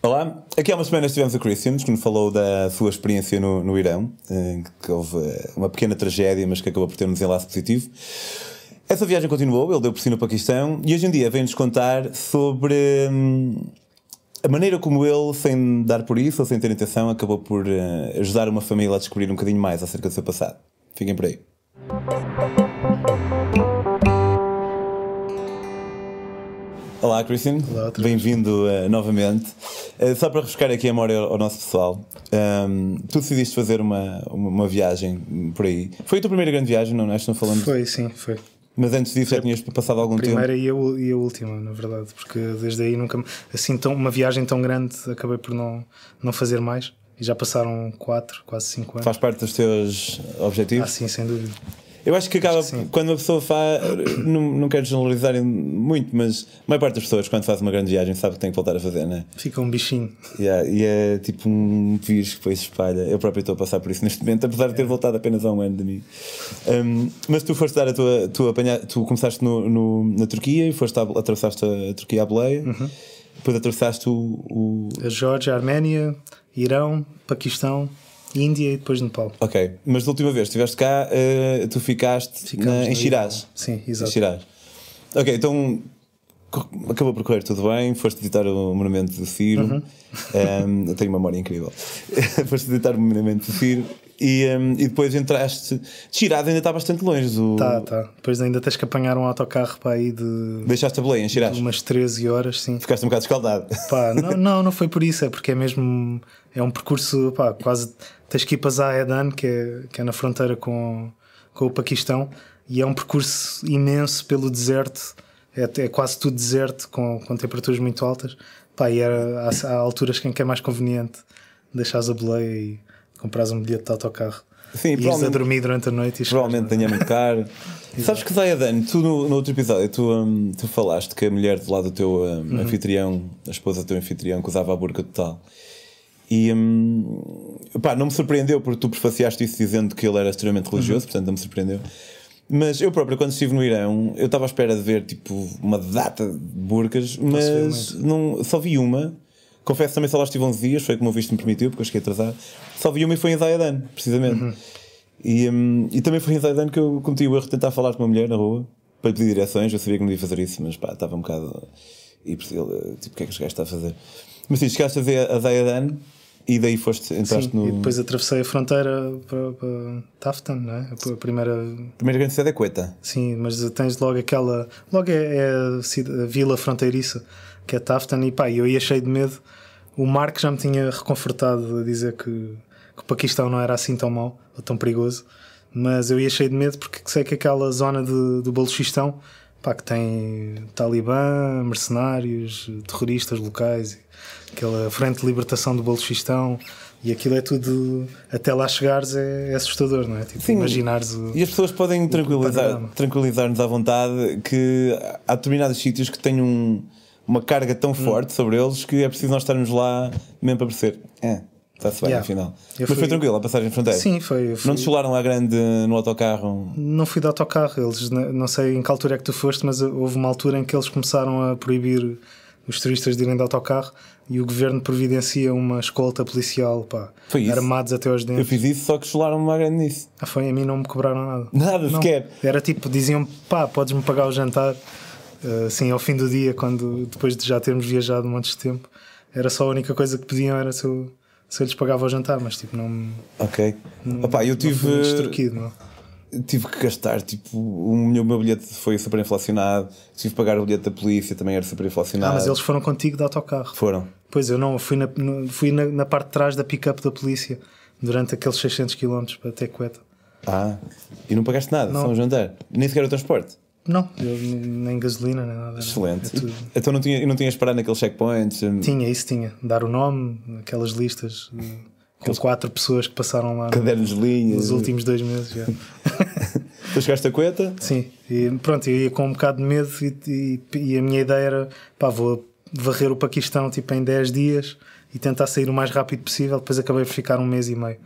Olá, aqui há umas semanas tivemos o Christians que nos falou da sua experiência no, no Irão, eh, que houve eh, uma pequena tragédia, mas que acabou por ter um desenlace positivo. Essa viagem continuou, ele deu por si no Paquistão e hoje em dia vem-nos contar sobre hum, a maneira como ele, sem dar por isso ou sem ter intenção, acabou por uh, ajudar uma família a descobrir um bocadinho mais acerca do seu passado. Fiquem por aí. Olá, Christian. Bem-vindo uh, novamente. Uh, só para refrescar aqui a memória ao nosso pessoal, um, tu decidiste fazer uma, uma, uma, viagem por aí. Foi a tua primeira grande viagem, não é? Estão falando? Foi, sim, foi. Mas antes disso já tinhas passado algum primeira tempo? Primeira e a, última, na verdade, porque desde aí nunca. Assim, tão, uma viagem tão grande acabei por não, não fazer mais. E já passaram 4, quase 5 anos. Faz parte dos teus objetivos? Ah, sim, sem dúvida. Eu acho que acaba acho que quando uma pessoa faz. Não, não quero generalizar muito, mas a maior parte das pessoas, quando faz uma grande viagem, sabe que tem que voltar a fazer, né? Fica um bichinho. Yeah, e é tipo um vírus que depois se espalha. Eu próprio estou a passar por isso neste momento, apesar de ter voltado apenas há um ano de mim. Um, mas tu foste dar a tua. Tu, apanha, tu começaste no, no, na Turquia e foste a, atravessaste a Turquia à boleia. Uhum. Depois atravessaste o, o. A Geórgia, a Arménia, Irão, Paquistão. Índia e depois Nepal. Ok, mas da última vez que estiveste cá, uh, tu ficaste na, em Shiraz. Sim, exato. Em Shiraz. Ok, então acabou por correr tudo bem, foste visitar o Monumento do Ciro. Uhum. Um, eu tenho uma memória incrível. foste visitar o Monumento do Ciro e, um, e depois entraste. Shiraz ainda está bastante longe do. Tá, tá. Depois ainda tens que apanhar um autocarro para aí de. Deixaste a em Shiraz? umas 13 horas, sim. Ficaste um bocado escaldado. Pá, não, não, não foi por isso, é porque é mesmo. É um percurso, pá, quase tens que ir para Zahedan, que é, que é na fronteira com, com o Paquistão, e é um percurso imenso pelo deserto, é, é quase tudo deserto, com, com temperaturas muito altas. Pá, e era, há, há alturas em que é mais conveniente deixares a boleia e comprares um bilhete de autocarro. Sim, e a dormir durante a noite. E provavelmente tenha muito caro. Sabes que Zahedan, tu no, no, outro episódio tu, um, tu falaste que a mulher de lá do teu um, uhum. anfitrião, a esposa do teu anfitrião, que usava a burca total. E hum, pá, não me surpreendeu porque tu prefaciaste isso dizendo que ele era extremamente religioso, uhum. portanto não me surpreendeu. Mas eu próprio, quando estive no Irão, eu estava à espera de ver tipo uma data de burcas, mas não, só vi uma. Confesso também só lá estive 11 dias, foi como o visto me permitiu, porque eu cheguei atrasado. Só vi uma e foi em Zayadan, precisamente. Uhum. E, um, e também foi em Zayadan que eu cometi o erro de tentar falar com uma mulher na rua para pedir direções. Eu sabia que não ia fazer isso, mas pá, estava um bocado. E tipo, o que é que este gajo está a fazer? Mas sim, chegaste a ver a Zayadan e daí foste, entraste Sim, no. E depois atravessei a fronteira para, para Taftan, não é? A primeira. A primeira grande cidade é Queta. Sim, mas tens logo aquela. Logo é, é a, a, vila fronteiriça, que é Taftan, e pá, eu ia cheio de medo. O Marco já me tinha reconfortado a dizer que, que o Paquistão não era assim tão mau ou tão perigoso, mas eu ia cheio de medo porque sei que aquela zona de, do Balochistão pá, que tem talibã, mercenários, terroristas locais, aquela frente de libertação do Balochistão. E aquilo é tudo, até lá chegares é, é assustador, não é? Tipo, Sim, imaginares o, E as pessoas podem tranquilizar-nos tranquilizar à vontade que há determinados sítios que têm um, uma carga tão hum. forte sobre eles que é preciso nós estarmos lá mesmo para perceber. É. Está-se bem, yeah. afinal. Eu Mas fui... foi tranquilo a passagem de fronteira? Sim, foi. Fui... Não te chularam à grande no autocarro? Não fui de autocarro. Eles, não sei em que altura é que tu foste, mas houve uma altura em que eles começaram a proibir os turistas de irem de autocarro e o governo providencia uma escolta policial, pá, armados até aos dentes. Eu fiz isso, só que chularam-me à grande nisso. Ah, foi? A mim não me cobraram nada. Nada não. sequer. Era tipo, diziam pá, podes-me pagar o jantar, assim, ao fim do dia, quando depois de já termos viajado um monte de tempo. Era só a única coisa que pediam, era se eu se eu lhes pagava o jantar, mas tipo, não. Ok. Não, Opa, eu tive. Tive que gastar, tipo, o meu, meu bilhete foi super inflacionado, tive que pagar o bilhete da polícia, também era super inflacionado. Ah, mas eles foram contigo de autocarro. Foram. Pois eu não, fui na, fui na, na parte de trás da pick-up da polícia durante aqueles 600 km até Coeta. Ah, e não pagaste nada, não. só um jantar, nem sequer o transporte. Não, eu, nem gasolina, nem nada. Excelente. É então não, tinha, não tinhas parado naqueles checkpoints? Hum? Tinha, isso tinha. Dar o nome, aquelas listas com Aqueles... quatro pessoas que passaram lá Cadernos de linhas. nos últimos dois meses. Já. Depois chegaste a Coeta? Sim, e pronto, eu ia com um bocado de medo e, e, e, a minha ideia era pá, vou varrer o Paquistão tipo, em 10 dias e tentar sair o mais rápido possível. Depois acabei por ficar um mês e meio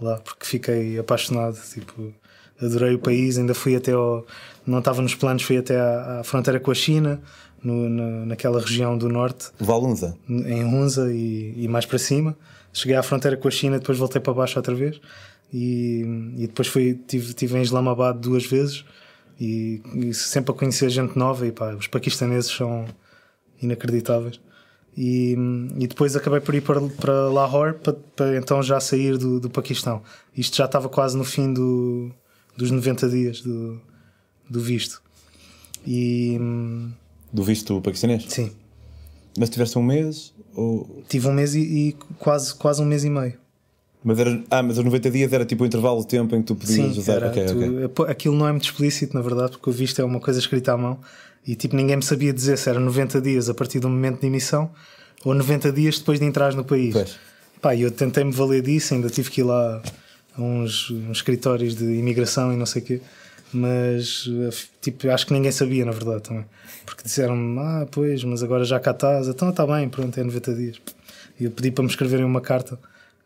lá porque fiquei apaixonado. Tipo, adorei o país, ainda fui até ao. Não estava nos planos, fui até à, à fronteira com a China, no, na, naquela região do norte. Valunza. Em Hunza e, e, mais para cima. Cheguei à fronteira com a China, depois voltei para baixo outra vez. E, e depois fui, tive, tive em Islamabad duas vezes. E, e sempre a conhecer gente nova. E pá, os paquistaneses são inacreditáveis. E, e depois acabei por ir para, para Lahore para, para então já sair do, do Paquistão. Isto já estava quase no fim do, dos 90 dias do, do visto. E, do visto paquistanês? Sim. Mas tiveste um mês? Ou... Tive um mês e, e, quase, quase um mês e meio. Mas era, ah, mas os 90 dias era tipo o intervalo de tempo em que tu podias Sim, usar. Era, okay, tu, okay. Aquilo não é muito explícito, na verdade, porque o visto é uma coisa escrita à mão e tipo ninguém me sabia dizer se era 90 dias a partir do momento de emissão ou 90 dias depois de entrar no país. Pois. Pá, eu tentei-me valer disso, ainda tive que ir lá a uns, uns escritórios de imigração e não sei o quê mas tipo, acho que ninguém sabia, na verdade, também. Porque disseram-me, ah, pois, mas agora já cá estás, então está bem, pronto, é 90 dias. E eu pedi para me escreverem uma carta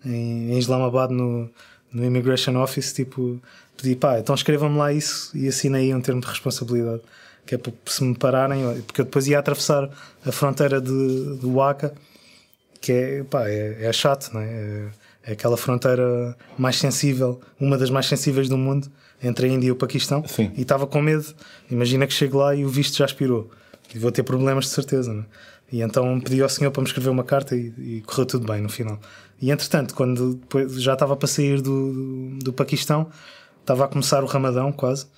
em, em Islamabad no, no Immigration Office, tipo, pedi, pá, então escrevam-me lá isso e assinei um termo de responsabilidade, que é para se me pararem, porque eu depois ia atravessar a fronteira de, de Waka, que é, pá, é, é chato, não é? é? É aquela fronteira mais sensível, uma das mais sensíveis do mundo entre a Índia e o Paquistão Sim. e estava com medo. Imagina que chego lá e o visto já expirou e vou ter problemas de certeza. Né? E então pedi ao senhor para me escrever uma carta e, e, correu tudo bem no final. E entretanto, quando já estava para sair do, do, do Paquistão, estava a começar o Ramadão quase.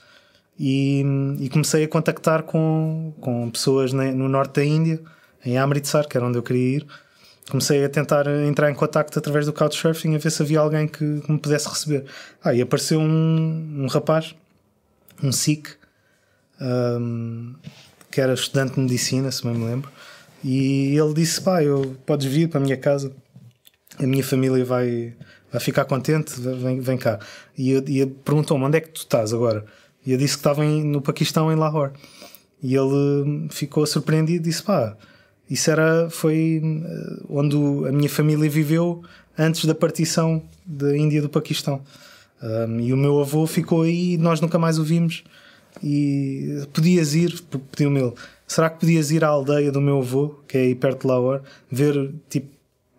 E, e, comecei a contactar com, com pessoas no norte da Índia, em Amritsar, que era onde eu queria ir. Comecei a tentar entrar em contacto através do Couchsurfing a ver se havia alguém que, me pudesse receber. Ah, e apareceu um, um rapaz, um Sikh, um, que era estudante de medicina, se bem me lembro, e ele disse: Pá, eu, podes vir para a minha casa, a minha família vai, vai ficar contente, vem, vem cá. E, e perguntou-me: onde é que tu estás agora? E eu disse que estava em, no Paquistão, em Lahore. E ele ficou surpreendido e disse: Pá, isso era, foi eh, onde a minha família viveu antes da partição da Índia do Paquistão. Um, e o meu avô ficou aí e nós nunca mais o vimos. E podias ir, pediu-me ele, será que podias ir à aldeia do meu avô, que é aí perto de Lahore, ver, tipo,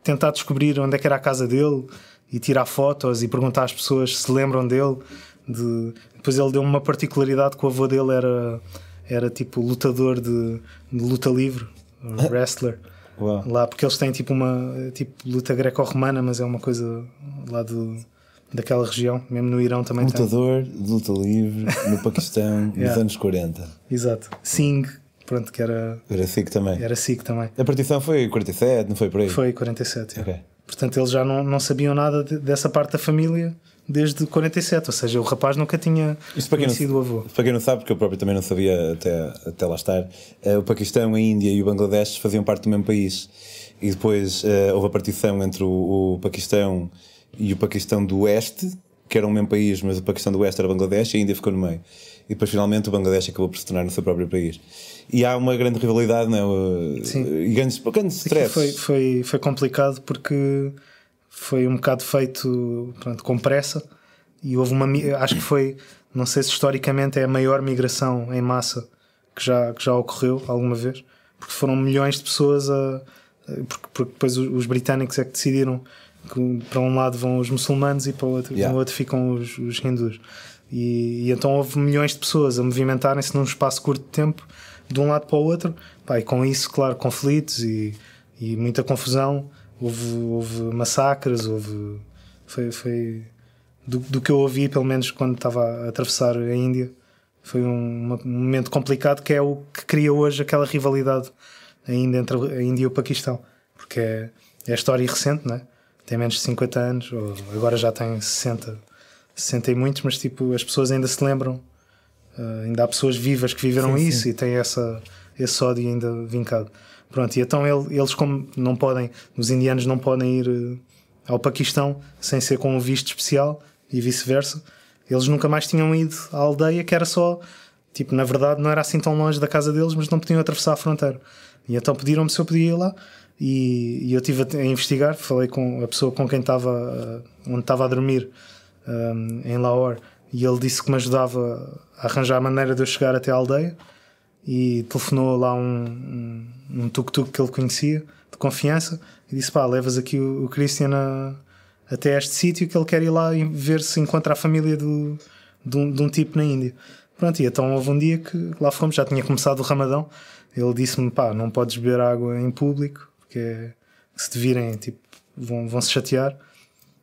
tentar descobrir onde é que era a casa dele e tirar fotos e perguntar às pessoas se lembram dele. De... Depois ele deu uma particularidade que o avô dele era, era tipo lutador de, de luta livre, wrestler. Uau. Lá, porque eles têm tipo uma tipo luta greco-romana, mas é uma coisa lá do, daquela região, mesmo no Irão também Lutador tem. luta livre no Paquistão yeah. nos anos 40. Exato. Singh, pronto, que era. Era Sikh também. Era Sikh também. A partição foi 47, não foi por aí? Foi 47. Okay. Portanto, eles já não, não sabiam nada de, dessa parte da família desde 47, ou seja, o rapaz nunca tinha conhecido não, o avô. Para quem não sabe, porque eu próprio também não sabia até, até lá estar, uh, o Paquistão, a Índia e o Bangladesh faziam parte do mesmo país. E depois uh, houve a partição entre o, o, Paquistão e o Paquistão do Oeste, que era o mesmo país, mas o Paquistão do Oeste era Bangladesh e a Índia ficou no meio. E depois finalmente o Bangladesh acabou por se tornar no seu próprio país. E há uma grande rivalidade, não é? Sim. E grandes, grandes stress. Foi, foi, foi complicado porque foi um bocado feito pronto, com pressa. E houve uma acho que foi não sei se historicamente é a maior migração em massa que já, que já ocorreu alguma vez porque foram milhões de pessoas a porque, porque depois os britânicos é que decidiram que para um lado vão os muçulmanos e para o outro, yeah. outro ficam os, os hindus. E, e, então houve milhões de pessoas a movimentarem-se num espaço curto de tempo de um lado para o outro Pá, e com isso claro conflitos e, e muita confusão houve, houve massacres, houve. Foi. foi do, do, que eu ouvi, pelo menos quando estava a atravessar a Índia, foi um, um, momento complicado que é o que cria hoje aquela rivalidade ainda entre a Índia e o Paquistão. Porque é, é a história recente, né? tem menos de 50 anos, ou agora já tem 60, 60 e muitos, mas tipo, as pessoas ainda se lembram. Uh, ainda há pessoas vivas que viveram sim, isso sim. e têm essa, esse ódio ainda vincado. Pronto, e então ele, eles, como não podem, os indianos não podem ir uh, ao Paquistão sem ser com um visto especial e vice-versa, eles nunca mais tinham ido à aldeia, que era só, tipo, na verdade não era assim tão longe da casa deles, mas não podiam atravessar a fronteira. E então pediram-me se eu podia ir lá. E, e eu estive a, a, investigar, falei com a pessoa com quem estava, uh, onde estava a dormir, um, em Lahore, e ele disse que me ajudava a arranjar a maneira de eu chegar até a aldeia e telefonou lá um, um, um tuk-tuk que ele conhecia, de confiança, e disse: pá, levas aqui o, o Christian a, até este sítio que ele quer ir lá e ver se encontra a família do, de, um, de um tipo na Índia. Pronto, e então houve um dia que lá fomos, já tinha começado o Ramadão. Ele disse-me: pá, não podes beber água em público, porque é, se te virem, tipo, vão, vão se chatear.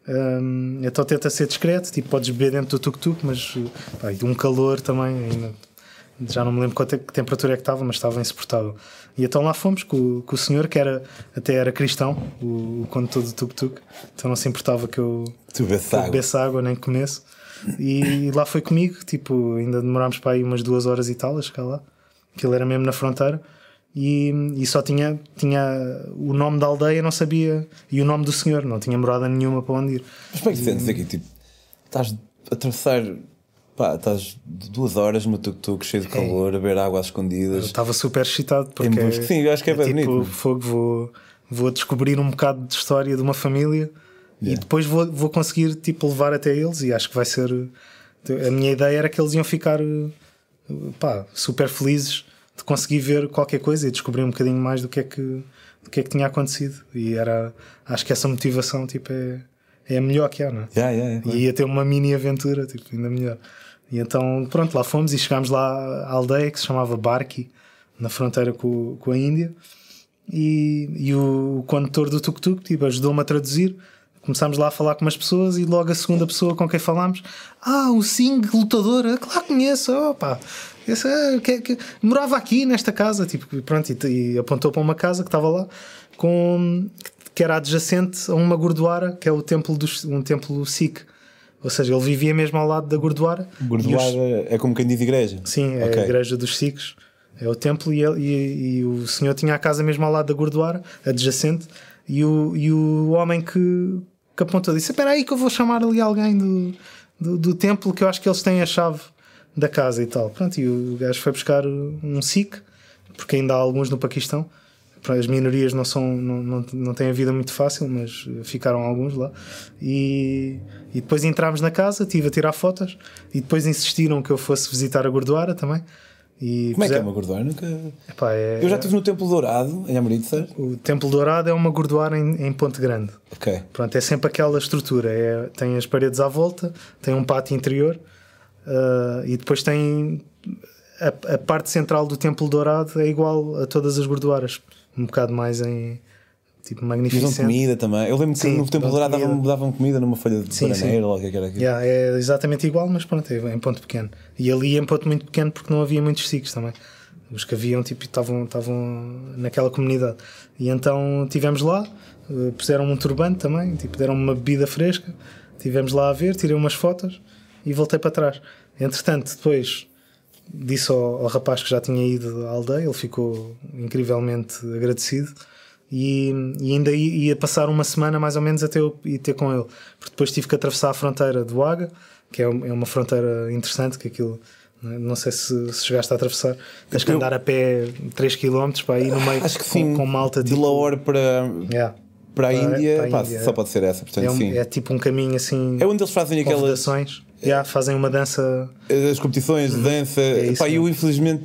Um, então tenta ser discreto, tipo, podes beber dentro do tuk-tuk, mas pá, um calor também, ainda, já não me lembro quanto, que temperatura é que estava, mas estava insuportável. E então lá fomos com, com o senhor, que era, até era cristão, o, o condutor do tuk-tuk, então não se importava que eu, tu bebesse água. bebesse água nem comesse. E lá foi comigo, tipo, ainda demorámos para aí umas duas horas e tal a chegar lá, que ele era mesmo na fronteira. E, e, só tinha, tinha o nome da aldeia, não sabia, e o nome do senhor, não tinha morada nenhuma para onde ir. Mas como é que te sentes aqui? Tipo, estás a atravessar, pá, estás duas horas no tuk-tuk cheio de calor, a beber água às escondidas. Eu estava super excitado porque. Sim, eu acho que é bem tipo, bonito. fogo, vou, vou descobrir um bocado de história de uma família e Yeah. depois vou, vou conseguir tipo, levar até eles. E acho que vai ser. A minha ideia era que eles iam ficar pá, super felizes de conseguir ver qualquer coisa e descobrir um bocadinho mais do que é que, do que, é que tinha acontecido. E era. Acho que essa motivação tipo, é, é a melhor que há, não é? Yeah, yeah. E ia ter uma mini aventura, tipo, ainda melhor. E então, pronto, lá fomos e chegámos lá à aldeia que se chamava Barki, na fronteira com, com a Índia. E, e o, condutor do tuk-tuk tipo, ajudou-me a traduzir. Começámos lá a falar com umas pessoas e logo a segunda pessoa com quem falámos, ah, o Singh, lutador, claro que conheço, opa, esse, é, que, que, morava aqui nesta casa, tipo, pronto, e, e apontou para uma casa que estava lá com que era adjacente a uma gurduara, que é o templo dos, um templo Sikh. Ou seja, ele vivia mesmo ao lado da gurduara. Gordoar E os- é como quem diz igreja. Sim, é Ok. a igreja dos Sikhs. É o templo e, ele- e- e o senhor tinha a casa mesmo ao lado da Gurduara, adjacente, e o, e o homem que, que apontou disse: Espera aí que eu vou chamar ali alguém do, do, do templo que eu acho que eles têm a chave da casa e tal. Pronto, e o gajo foi buscar um Sikh, porque ainda há alguns no Paquistão. As minorias não, são, não, não, não têm a vida muito fácil, mas ficaram alguns lá. E, e depois entramos na casa, estive a tirar fotos e depois insistiram que eu fosse visitar a Gordoara também. E Como é que é uma gordoar? Nunca... Epá, é- Eu já estive no Templo Dourado, em Amritsar. O Templo Dourado é uma Gordoara em, em Ponte Grande. Ok. Pronto, é sempre aquela estrutura. É, tem as paredes à volta, tem um pátio interior ah, e depois tem a, a parte central do Templo Dourado é igual a todas as gordoaras, um bocado mais em tipo magnificente. comida também. Eu lembro que Sim, no Templo Dourado davam, comida. davam comida numa folha de Sim, bananeira ou o que é que era aquilo. Yeah, é exatamente igual, mas pronto, é em ponto pequeno. E ali em ponto muito pequeno porque não havia muitos sikhs também. Os que haviam tipo, estavam, estavam naquela comunidade. E então estivemos lá, eh, puseram um turbante também, tipo, deram-me uma bebida fresca, estivemos lá a ver, tirei umas fotos e voltei para trás. Entretanto, depois disse ao, ao rapaz que já tinha ido à aldeia, ele ficou incrivelmente agradecido e, e ainda ia, passar uma semana mais ou menos até eu ir ter com ele, porque depois tive que atravessar a fronteira do Aga, que é é uma fronteira interessante, que aquilo não é? não sei se, se chegaste a atravessar, tens que andar a pé 3 km para ir no meio Acho que com, sim. com malta de tipo, Lahore para, Yeah. para a Índia, para a pá, Índia, só é. pode ser essa. Portanto, É, um- é tipo um caminho assim É onde eles fazem aquelas. Yeah, fazem uma dança as competições de dança. É isso pá, eu infelizmente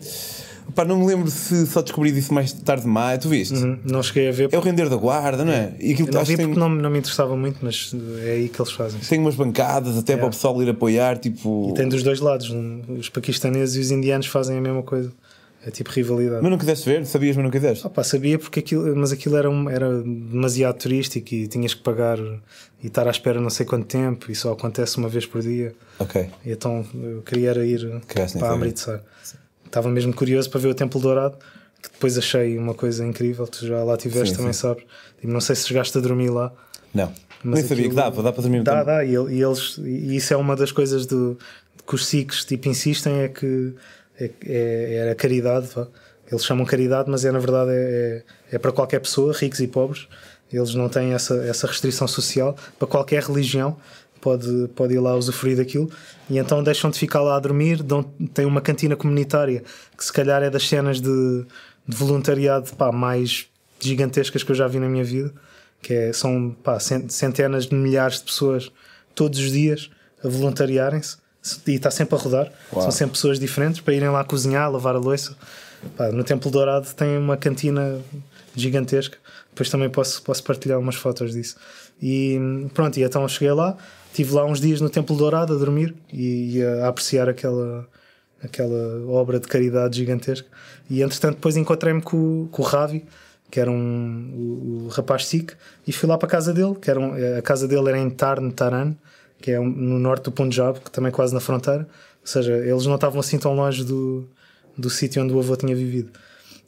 pá, não me lembro se só descobri disso mais tarde demais. Tu viste? Uhum, não cheguei a ver É o render da guarda, não é? E aquilo Eu não vi que porque tem, não, não me interessava muito, mas é aí que eles fazem. tem umas bancadas até para o pessoal ir apoiar. Tipo, E tem dos dois lados. Os paquistaneses e os indianos fazem a mesma coisa. É tipo rivalidade. Mas não quiseste ver? Sabias, mas não quiseste? Pá, sabia porque aquilo, mas aquilo era, um- era demasiado turístico e tinhas que pagar e estar à espera não sei quanto tempo e só acontece uma vez por dia. Ok. E então eu queria era ir Queres para. Amritsar. Estava mesmo curioso para ver o Templo Dourado, que depois achei uma coisa incrível. Tu já lá tiveste, Sim, também sim. sabes. Tipo, não sei se chegaste a dormir lá. Não. Mas Nem sabia que dava, dá para dormir Dá, dá, e, e eles, e isso é uma das coisas do, que os Sikhs tipo, insistem: é que é, é, é a caridade. Eles chamam caridade, mas é na verdade é, é, é para qualquer pessoa, ricos e pobres. Eles não têm essa, essa restrição social para qualquer religião. Pode, pode ir lá usufruir daquilo e então deixam de ficar lá a dormir. Dão, tem uma cantina comunitária que, se calhar, é das cenas de, de voluntariado pá, mais gigantescas que eu já vi na minha vida que é- são pá, cen- centenas de milhares de pessoas todos os dias a voluntariarem-se e está sempre a rodar. Uau. São sempre pessoas diferentes para irem lá cozinhar, lavar a louça. Pá, no Templo Dourado tem uma cantina gigantesca. Depois também posso, posso partilhar umas fotos disso. E pronto, e então cheguei lá, estive lá uns dias no Templo Dourado a dormir e, e a apreciar aquela, aquela obra de caridade gigantesca. E entretanto, depois encontrei-me com, com o Ravi, que era um, o, o rapaz Sikh, e fui lá para a casa dele, que era um, a casa dele era em Tarn Taran, que é um- no norte do Punjab, que também é quase na fronteira. Ou seja, eles não estavam assim tão longe do, do sítio onde o avô tinha vivido.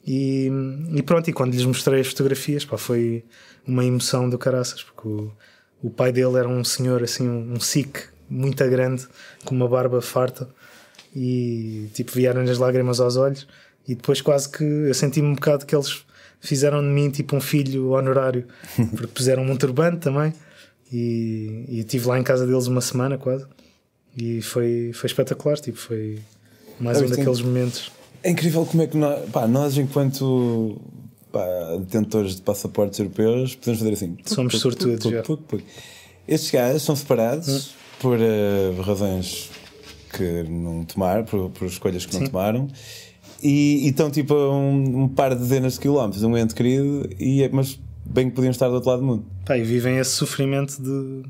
E, e pronto, e quando lhes mostrei as fotografias, pá, foi uma emoção do caraças, porque o, o pai dele era um senhor assim, um, um Sikh muito grande, com uma barba farta, e tipo vieram-lhe as lágrimas aos olhos, e depois quase que eu senti-me um bocado que eles fizeram de mim tipo um filho honorário, porque puseram-me um turbante também, e, e estive lá em casa deles uma semana quase, e foi, foi espetacular, tipo, foi mais Ah, um daqueles momentos. É incrível como é que nós, pá, nós enquanto pá, detentores de passaportes europeus, podemos fazer assim. Somos puc, sortudos, puc, puc. Estes gajos são separados por eh, razões que não tomaram, por, por escolhas que não Sim. tomaram. E, e estão tipo a um, um par de dezenas de quilómetros, um ente querido, e, é- mas bem que podiam estar do outro lado do mundo. Pá, e vivem esse sofrimento de,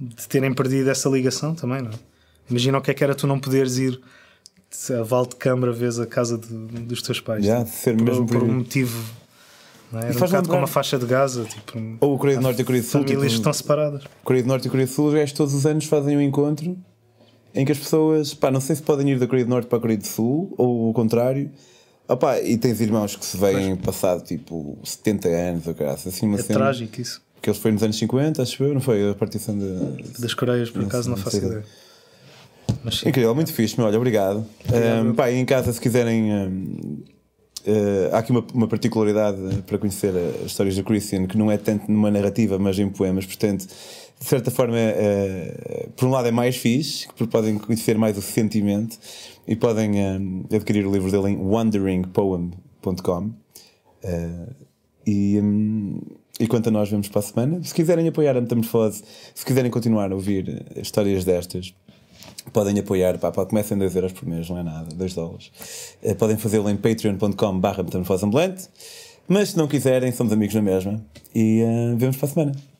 de terem perdido essa ligação também, não é? Imagina o que é que era tu não poderes ir a Val de Câmara vez a casa de- dos teus pais. Já, ser por, mesmo por um motivo. Não é? Era um faz bocado como a faixa de Gaza, tipo, Ou a Coreia do Norte e a Coreia do Sul. famílias tipo, estão separadas. Coreia do Norte e Coreia do Sul, os gajos todos os anos fazem um encontro em que as pessoas, pá, não sei se podem ir da Coreia do Norte para a Coreia do Sul ou o contrário. Opá, e tens irmãos que se veem passado tipo 70 anos ou caralho, assim uma É cena. trágico isso. Que eles foi nos anos 50, acho eu, não foi? A partição de. Das Coreias, por acaso, não não faço ideia. Mas sim. Incrível, muito fixe, meu, olha, obrigado. Um, pá, e em casa, se quiserem. um, eh, há aqui uma, uma particularidade para conhecer as histórias do Christian que não é tanto numa narrativa, mas em poemas, portanto, de certa forma, eh, por um lado é mais fixe, porque podem conhecer mais o sentimento e podem eh, adquirir o livro dele em wanderingpoem.com. Eh, e, hum, e quanto a nós, vemos para a semana. Se quiserem apoiar a Metamorfose, se quiserem continuar a ouvir eh, histórias destas, podem apoiar, pá, pá, comecem 2 euros por mês, não é nada, 2 dólares. Eh, podem fazê-lo em patreon.com barra. Mas se não quiserem, somos amigos na mesma. E eh, vemos para a semana.